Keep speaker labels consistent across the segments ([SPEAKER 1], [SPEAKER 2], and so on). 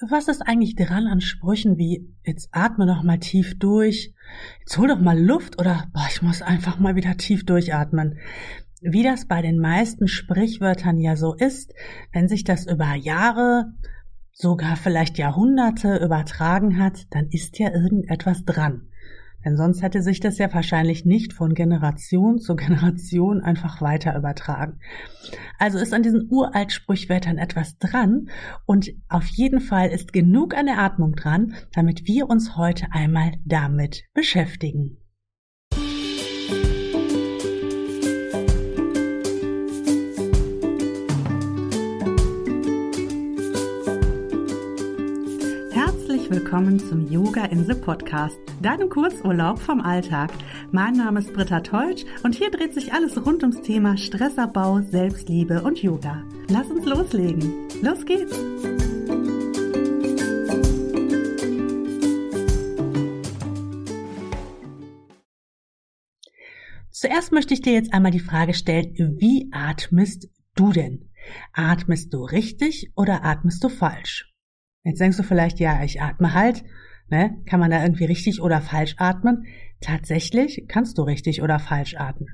[SPEAKER 1] Was ist eigentlich dran an Sprüchen wie jetzt atme doch mal tief durch, jetzt hol doch mal Luft oder boah, ich muss einfach mal wieder tief durchatmen. Wie das bei den meisten Sprichwörtern ja so ist, wenn sich das über Jahre, sogar vielleicht Jahrhunderte übertragen hat, dann ist ja irgendetwas dran. Denn sonst hätte sich das ja wahrscheinlich nicht von Generation zu Generation einfach weiter übertragen. Also ist an diesen uralt Sprichwörtern etwas dran und auf jeden Fall ist genug an der Atmung dran, damit wir uns heute einmal damit beschäftigen. Willkommen zum Yoga Insel Podcast, deinem Kurzurlaub vom Alltag. Mein Name ist Britta Teutsch und hier dreht sich alles rund ums Thema Stressabbau, Selbstliebe und Yoga. Lass uns loslegen. Los geht's! Zuerst möchte ich dir jetzt einmal die Frage stellen, wie atmest du denn? Atmest du richtig oder atmest du falsch? Jetzt denkst du vielleicht, ja, ich atme halt. Ne? Kann man da irgendwie richtig oder falsch atmen? Tatsächlich kannst du richtig oder falsch atmen.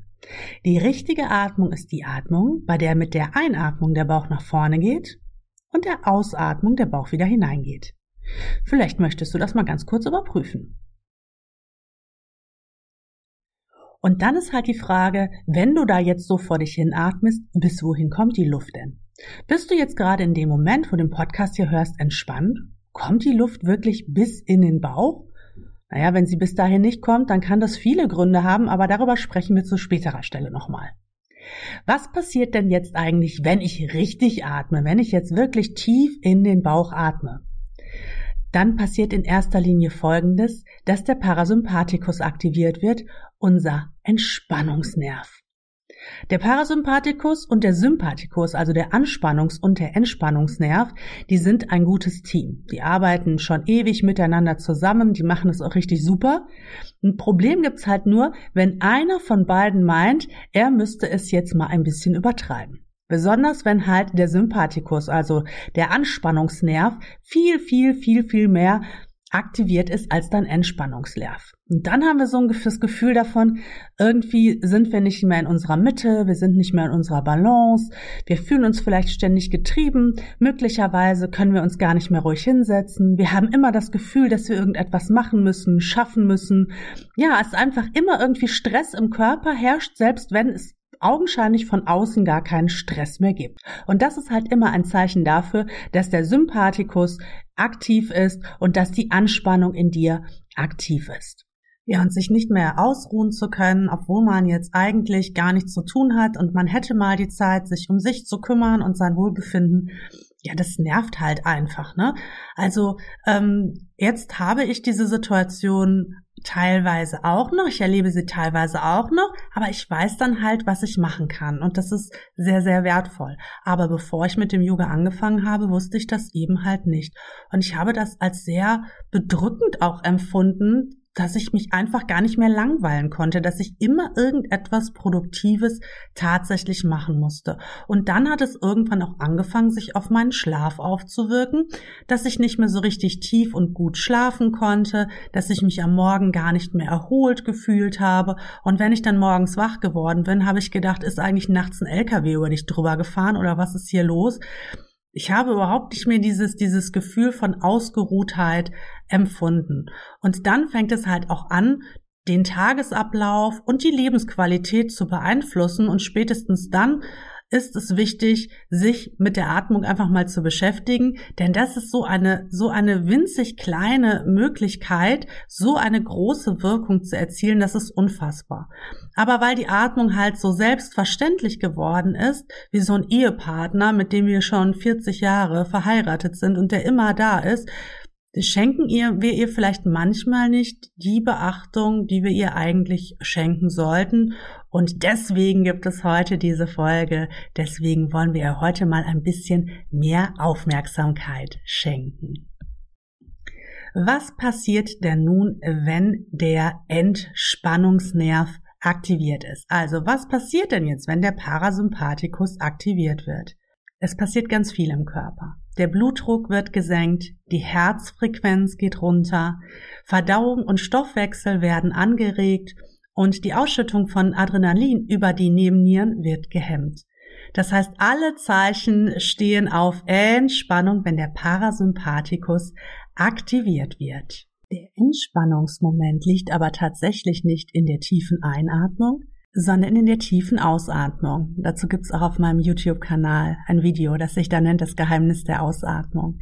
[SPEAKER 1] Die richtige Atmung ist die Atmung, bei der mit der Einatmung der Bauch nach vorne geht und der Ausatmung der Bauch wieder hineingeht. Vielleicht möchtest du das mal ganz kurz überprüfen. Und dann ist halt die Frage, wenn du da jetzt so vor dich hin atmest, bis wohin kommt die Luft denn? Bist du jetzt gerade in dem Moment, wo du den Podcast hier hörst, entspannt? Kommt die Luft wirklich bis in den Bauch? Naja, wenn sie bis dahin nicht kommt, dann kann das viele Gründe haben, aber darüber sprechen wir zu späterer Stelle nochmal. Was passiert denn jetzt eigentlich, wenn ich richtig atme, wenn ich jetzt wirklich tief in den Bauch atme? Dann passiert in erster Linie Folgendes, dass der Parasympathikus aktiviert wird, unser Entspannungsnerv. Der Parasympathikus und der Sympathikus, also der Anspannungs- und der Entspannungsnerv, die sind ein gutes Team. Die arbeiten schon ewig miteinander zusammen, die machen es auch richtig super. Ein Problem gibt's halt nur, wenn einer von beiden meint, er müsste es jetzt mal ein bisschen übertreiben. Besonders wenn halt der Sympathikus, also der Anspannungsnerv, viel, viel, viel, viel mehr aktiviert ist als dein Entspannungsnerv. Und dann haben wir so ein Gefühl davon, irgendwie sind wir nicht mehr in unserer Mitte, wir sind nicht mehr in unserer Balance, wir fühlen uns vielleicht ständig getrieben, möglicherweise können wir uns gar nicht mehr ruhig hinsetzen, wir haben immer das Gefühl, dass wir irgendetwas machen müssen, schaffen müssen. Ja, es ist einfach immer irgendwie Stress im Körper herrscht, selbst wenn es augenscheinlich von außen gar keinen Stress mehr gibt. Und das ist halt immer ein Zeichen dafür, dass der Sympathikus aktiv ist und dass die Anspannung in dir aktiv ist. Ja, und sich nicht mehr ausruhen zu können, obwohl man jetzt eigentlich gar nichts zu tun hat und man hätte mal die Zeit, sich um sich zu kümmern und sein Wohlbefinden ja, das nervt halt einfach, ne? Also ähm, jetzt habe ich diese Situation teilweise auch noch, ich erlebe sie teilweise auch noch, aber ich weiß dann halt, was ich machen kann und das ist sehr, sehr wertvoll. Aber bevor ich mit dem Yoga angefangen habe, wusste ich das eben halt nicht. Und ich habe das als sehr bedrückend auch empfunden, dass ich mich einfach gar nicht mehr langweilen konnte, dass ich immer irgendetwas Produktives tatsächlich machen musste. Und dann hat es irgendwann auch angefangen, sich auf meinen Schlaf aufzuwirken, dass ich nicht mehr so richtig tief und gut schlafen konnte, dass ich mich am Morgen gar nicht mehr erholt gefühlt habe. Und wenn ich dann morgens wach geworden bin, habe ich gedacht, ist eigentlich nachts ein LKW über dich drüber gefahren oder was ist hier los? Ich habe überhaupt nicht mehr dieses, dieses Gefühl von Ausgeruhtheit empfunden. Und dann fängt es halt auch an, den Tagesablauf und die Lebensqualität zu beeinflussen und spätestens dann ist es wichtig, sich mit der Atmung einfach mal zu beschäftigen, denn das ist so eine, so eine winzig kleine Möglichkeit, so eine große Wirkung zu erzielen, das ist unfassbar. Aber weil die Atmung halt so selbstverständlich geworden ist, wie so ein Ehepartner, mit dem wir schon 40 Jahre verheiratet sind und der immer da ist, schenken ihr, wir ihr vielleicht manchmal nicht die Beachtung, die wir ihr eigentlich schenken sollten. Und deswegen gibt es heute diese Folge. Deswegen wollen wir ihr heute mal ein bisschen mehr Aufmerksamkeit schenken. Was passiert denn nun, wenn der Entspannungsnerv aktiviert ist? Also was passiert denn jetzt, wenn der Parasympathikus aktiviert wird? Es passiert ganz viel im Körper. der Blutdruck wird gesenkt, die Herzfrequenz geht runter, Verdauung und Stoffwechsel werden angeregt und die Ausschüttung von Adrenalin über die Nebennieren wird gehemmt. Das heißt, alle Zeichen stehen auf Entspannung, wenn der Parasympathikus aktiviert wird. Der Entspannungsmoment liegt aber tatsächlich nicht in der tiefen Einatmung, sondern in der tiefen Ausatmung. Dazu gibt's auch auf meinem YouTube-Kanal ein Video, das sich da nennt das Geheimnis der Ausatmung.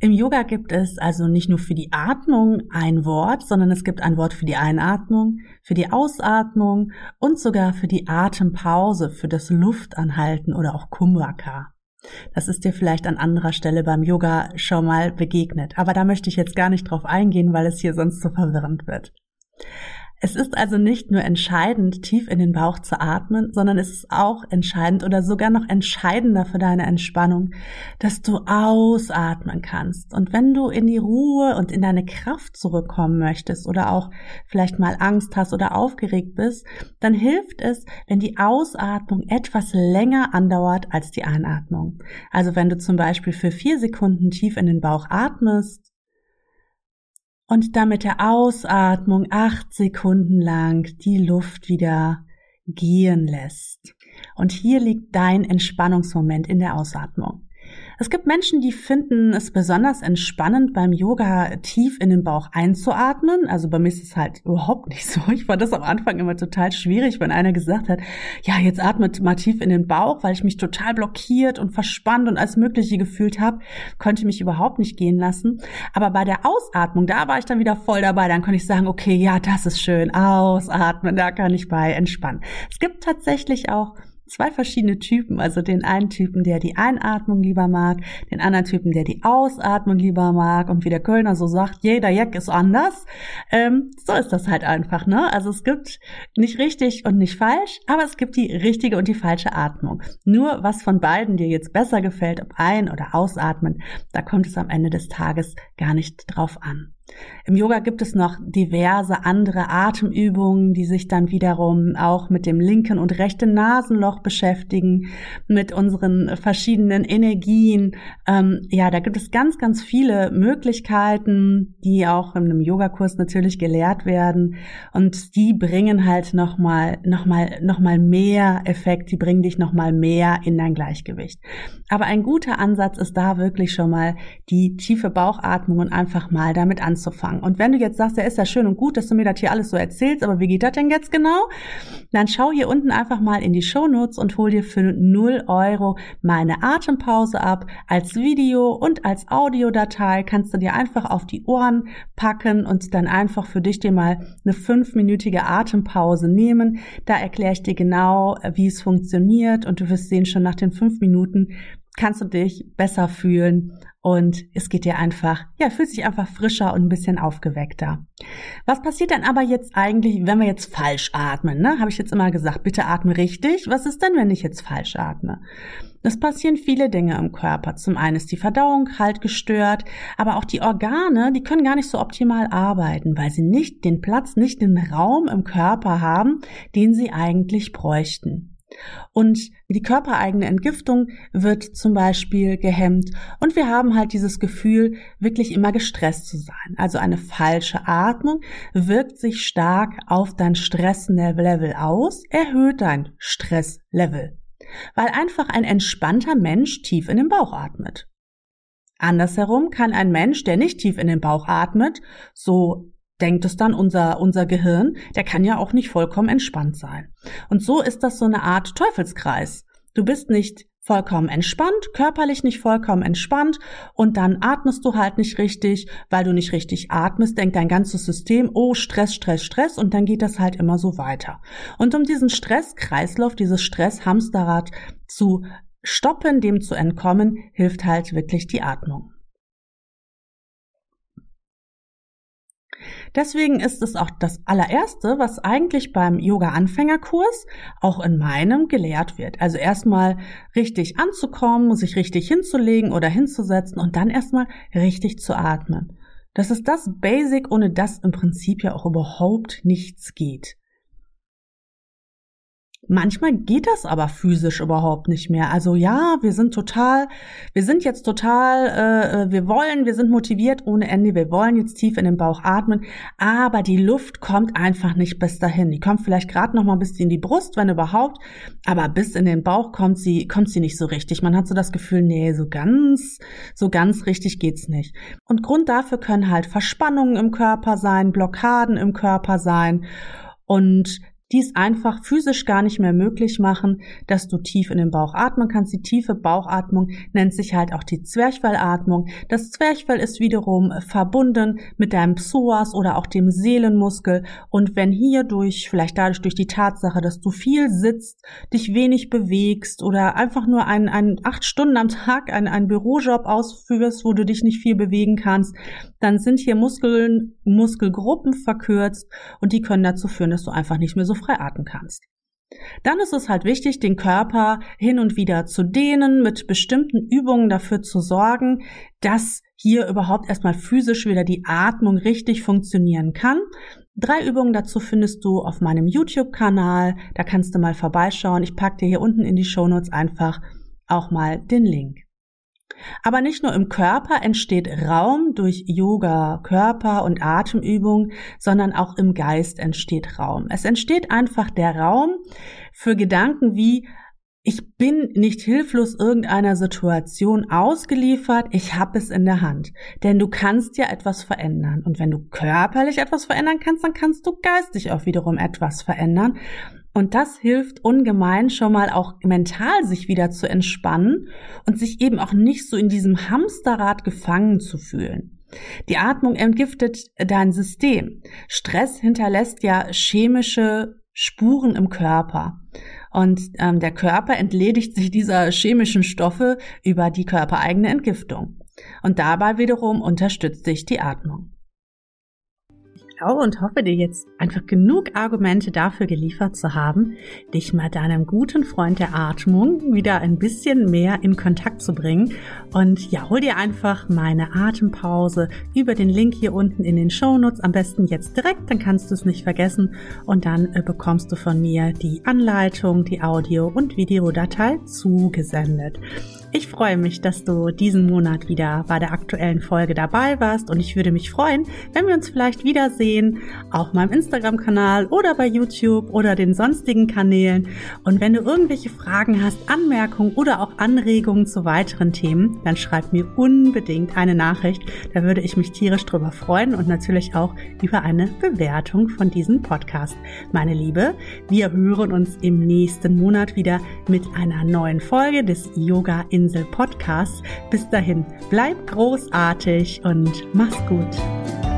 [SPEAKER 1] Im Yoga gibt es also nicht nur für die Atmung ein Wort, sondern es gibt ein Wort für die Einatmung, für die Ausatmung und sogar für die Atempause, für das Luftanhalten oder auch Kumraka. Das ist dir vielleicht an anderer Stelle beim Yoga schon mal begegnet. Aber da möchte ich jetzt gar nicht drauf eingehen, weil es hier sonst so verwirrend wird. Es ist also nicht nur entscheidend, tief in den Bauch zu atmen, sondern es ist auch entscheidend oder sogar noch entscheidender für deine Entspannung, dass du ausatmen kannst. Und wenn du in die Ruhe und in deine Kraft zurückkommen möchtest oder auch vielleicht mal Angst hast oder aufgeregt bist, dann hilft es, wenn die Ausatmung etwas länger andauert als die Einatmung. Also wenn du zum Beispiel für vier Sekunden tief in den Bauch atmest, und dann mit der Ausatmung acht Sekunden lang die Luft wieder gehen lässt. Und hier liegt dein Entspannungsmoment in der Ausatmung. Es gibt Menschen, die finden es besonders entspannend beim Yoga tief in den Bauch einzuatmen. Also bei mir ist es halt überhaupt nicht so. Ich fand das am Anfang immer total schwierig, wenn einer gesagt hat, ja, jetzt atmet mal tief in den Bauch, weil ich mich total blockiert und verspannt und alles Mögliche gefühlt habe, konnte mich überhaupt nicht gehen lassen. Aber bei der Ausatmung, da war ich dann wieder voll dabei. Dann konnte ich sagen, okay, ja, das ist schön. Ausatmen, da kann ich bei entspannen. Es gibt tatsächlich auch zwei verschiedene Typen. Also den einen Typen, der die Einatmung lieber mag, den anderen Typen, der die Ausatmung lieber mag. Und wie der Kölner so sagt, jeder Jack ist anders. Ähm, so ist das halt einfach, ne? Also es gibt nicht richtig und nicht falsch, aber es gibt die richtige und die falsche Atmung. Nur was von beiden dir jetzt besser gefällt, ob ein- oder ausatmen, da kommt es am Ende des Tages gar nicht drauf an. Im Yoga gibt es noch diverse andere Atemübungen, die sich dann wiederum auch mit dem linken und rechten Nasenloch beschäftigen, mit unseren verschiedenen Energien. Ähm, ja, da gibt es ganz, ganz viele Möglichkeiten, die auch in einem Yogakurs natürlich gelehrt werden. Und die bringen halt nochmal, nochmal, nochmal mehr Effekt, die bringen dich nochmal mehr in dein Gleichgewicht. Aber ein guter Ansatz ist da wirklich schon mal die tiefe Bauchatmung und einfach mal damit anzufangen anzufangen. Und wenn du jetzt sagst, ja, ist ja schön und gut, dass du mir das hier alles so erzählst, aber wie geht das denn jetzt genau? Dann schau hier unten einfach mal in die Show Notes und hol dir für 0 Euro meine Atempause ab. Als Video und als Audiodatei kannst du dir einfach auf die Ohren packen und dann einfach für dich dir mal eine fünfminütige Atempause nehmen. Da erkläre ich dir genau, wie es funktioniert und du wirst sehen, schon nach den fünf Minuten kannst du dich besser fühlen und es geht dir einfach, ja, fühlt sich einfach frischer und ein bisschen aufgeweckter. Was passiert dann aber jetzt eigentlich, wenn wir jetzt falsch atmen? Ne? Habe ich jetzt immer gesagt, bitte atme richtig. Was ist denn, wenn ich jetzt falsch atme? Es passieren viele Dinge im Körper. Zum einen ist die Verdauung halt gestört, aber auch die Organe, die können gar nicht so optimal arbeiten, weil sie nicht den Platz, nicht den Raum im Körper haben, den sie eigentlich bräuchten. Und die körpereigene Entgiftung wird zum Beispiel gehemmt und wir haben halt dieses Gefühl, wirklich immer gestresst zu sein. Also eine falsche Atmung wirkt sich stark auf dein Stresslevel aus, erhöht dein Stresslevel, weil einfach ein entspannter Mensch tief in den Bauch atmet. Andersherum kann ein Mensch, der nicht tief in den Bauch atmet, so denkt es dann unser, unser Gehirn, der kann ja auch nicht vollkommen entspannt sein. Und so ist das so eine Art Teufelskreis. Du bist nicht vollkommen entspannt, körperlich nicht vollkommen entspannt und dann atmest du halt nicht richtig, weil du nicht richtig atmest, denkt dein ganzes System, oh, Stress, Stress, Stress und dann geht das halt immer so weiter. Und um diesen Stresskreislauf, dieses Stresshamsterrad zu stoppen, dem zu entkommen, hilft halt wirklich die Atmung. Deswegen ist es auch das allererste, was eigentlich beim Yoga-Anfängerkurs auch in meinem gelehrt wird. Also erstmal richtig anzukommen, sich richtig hinzulegen oder hinzusetzen und dann erstmal richtig zu atmen. Das ist das Basic, ohne das im Prinzip ja auch überhaupt nichts geht. Manchmal geht das aber physisch überhaupt nicht mehr. Also ja, wir sind total, wir sind jetzt total, äh, äh, wir wollen, wir sind motiviert ohne Ende, wir wollen jetzt tief in den Bauch atmen, aber die Luft kommt einfach nicht bis dahin. Die kommt vielleicht gerade noch mal bis in die Brust, wenn überhaupt, aber bis in den Bauch kommt sie, kommt sie nicht so richtig. Man hat so das Gefühl, nee, so ganz, so ganz richtig geht's nicht. Und Grund dafür können halt Verspannungen im Körper sein, Blockaden im Körper sein. Und dies einfach physisch gar nicht mehr möglich machen, dass du tief in den Bauch atmen kannst. Die tiefe Bauchatmung nennt sich halt auch die Zwerchfellatmung. Das Zwerchfell ist wiederum verbunden mit deinem Psoas oder auch dem Seelenmuskel. Und wenn hier durch, vielleicht dadurch durch die Tatsache, dass du viel sitzt, dich wenig bewegst oder einfach nur ein, ein acht Stunden am Tag einen, einen Bürojob ausführst, wo du dich nicht viel bewegen kannst, dann sind hier Muskeln, Muskelgruppen verkürzt und die können dazu führen, dass du einfach nicht mehr so frei atmen kannst. Dann ist es halt wichtig, den Körper hin und wieder zu dehnen, mit bestimmten Übungen dafür zu sorgen, dass hier überhaupt erstmal physisch wieder die Atmung richtig funktionieren kann. Drei Übungen dazu findest du auf meinem YouTube-Kanal. Da kannst du mal vorbeischauen. Ich packe dir hier unten in die Shownotes einfach auch mal den Link. Aber nicht nur im Körper entsteht Raum durch Yoga, Körper und Atemübung, sondern auch im Geist entsteht Raum. Es entsteht einfach der Raum für Gedanken wie ich bin nicht hilflos irgendeiner Situation ausgeliefert, ich habe es in der Hand. Denn du kannst ja etwas verändern. Und wenn du körperlich etwas verändern kannst, dann kannst du geistig auch wiederum etwas verändern. Und das hilft ungemein schon mal auch mental sich wieder zu entspannen und sich eben auch nicht so in diesem Hamsterrad gefangen zu fühlen. Die Atmung entgiftet dein System. Stress hinterlässt ja chemische Spuren im Körper. Und ähm, der Körper entledigt sich dieser chemischen Stoffe über die körpereigene Entgiftung. Und dabei wiederum unterstützt sich die Atmung glaube und hoffe dir jetzt einfach genug Argumente dafür geliefert zu haben, dich mit deinem guten Freund der Atmung wieder ein bisschen mehr in Kontakt zu bringen. Und ja, hol dir einfach meine Atempause über den Link hier unten in den Shownotes. Am besten jetzt direkt, dann kannst du es nicht vergessen. Und dann äh, bekommst du von mir die Anleitung, die Audio- und Videodatei zugesendet. Ich freue mich, dass du diesen Monat wieder bei der aktuellen Folge dabei warst und ich würde mich freuen, wenn wir uns vielleicht wiedersehen auf meinem Instagram-Kanal oder bei YouTube oder den sonstigen Kanälen. Und wenn du irgendwelche Fragen hast, Anmerkungen oder auch Anregungen zu weiteren Themen, dann schreib mir unbedingt eine Nachricht. Da würde ich mich tierisch drüber freuen und natürlich auch über eine Bewertung von diesem Podcast. Meine Liebe, wir hören uns im nächsten Monat wieder mit einer neuen Folge des Yoga in Insel Podcast. Bis dahin, bleib großartig und mach's gut.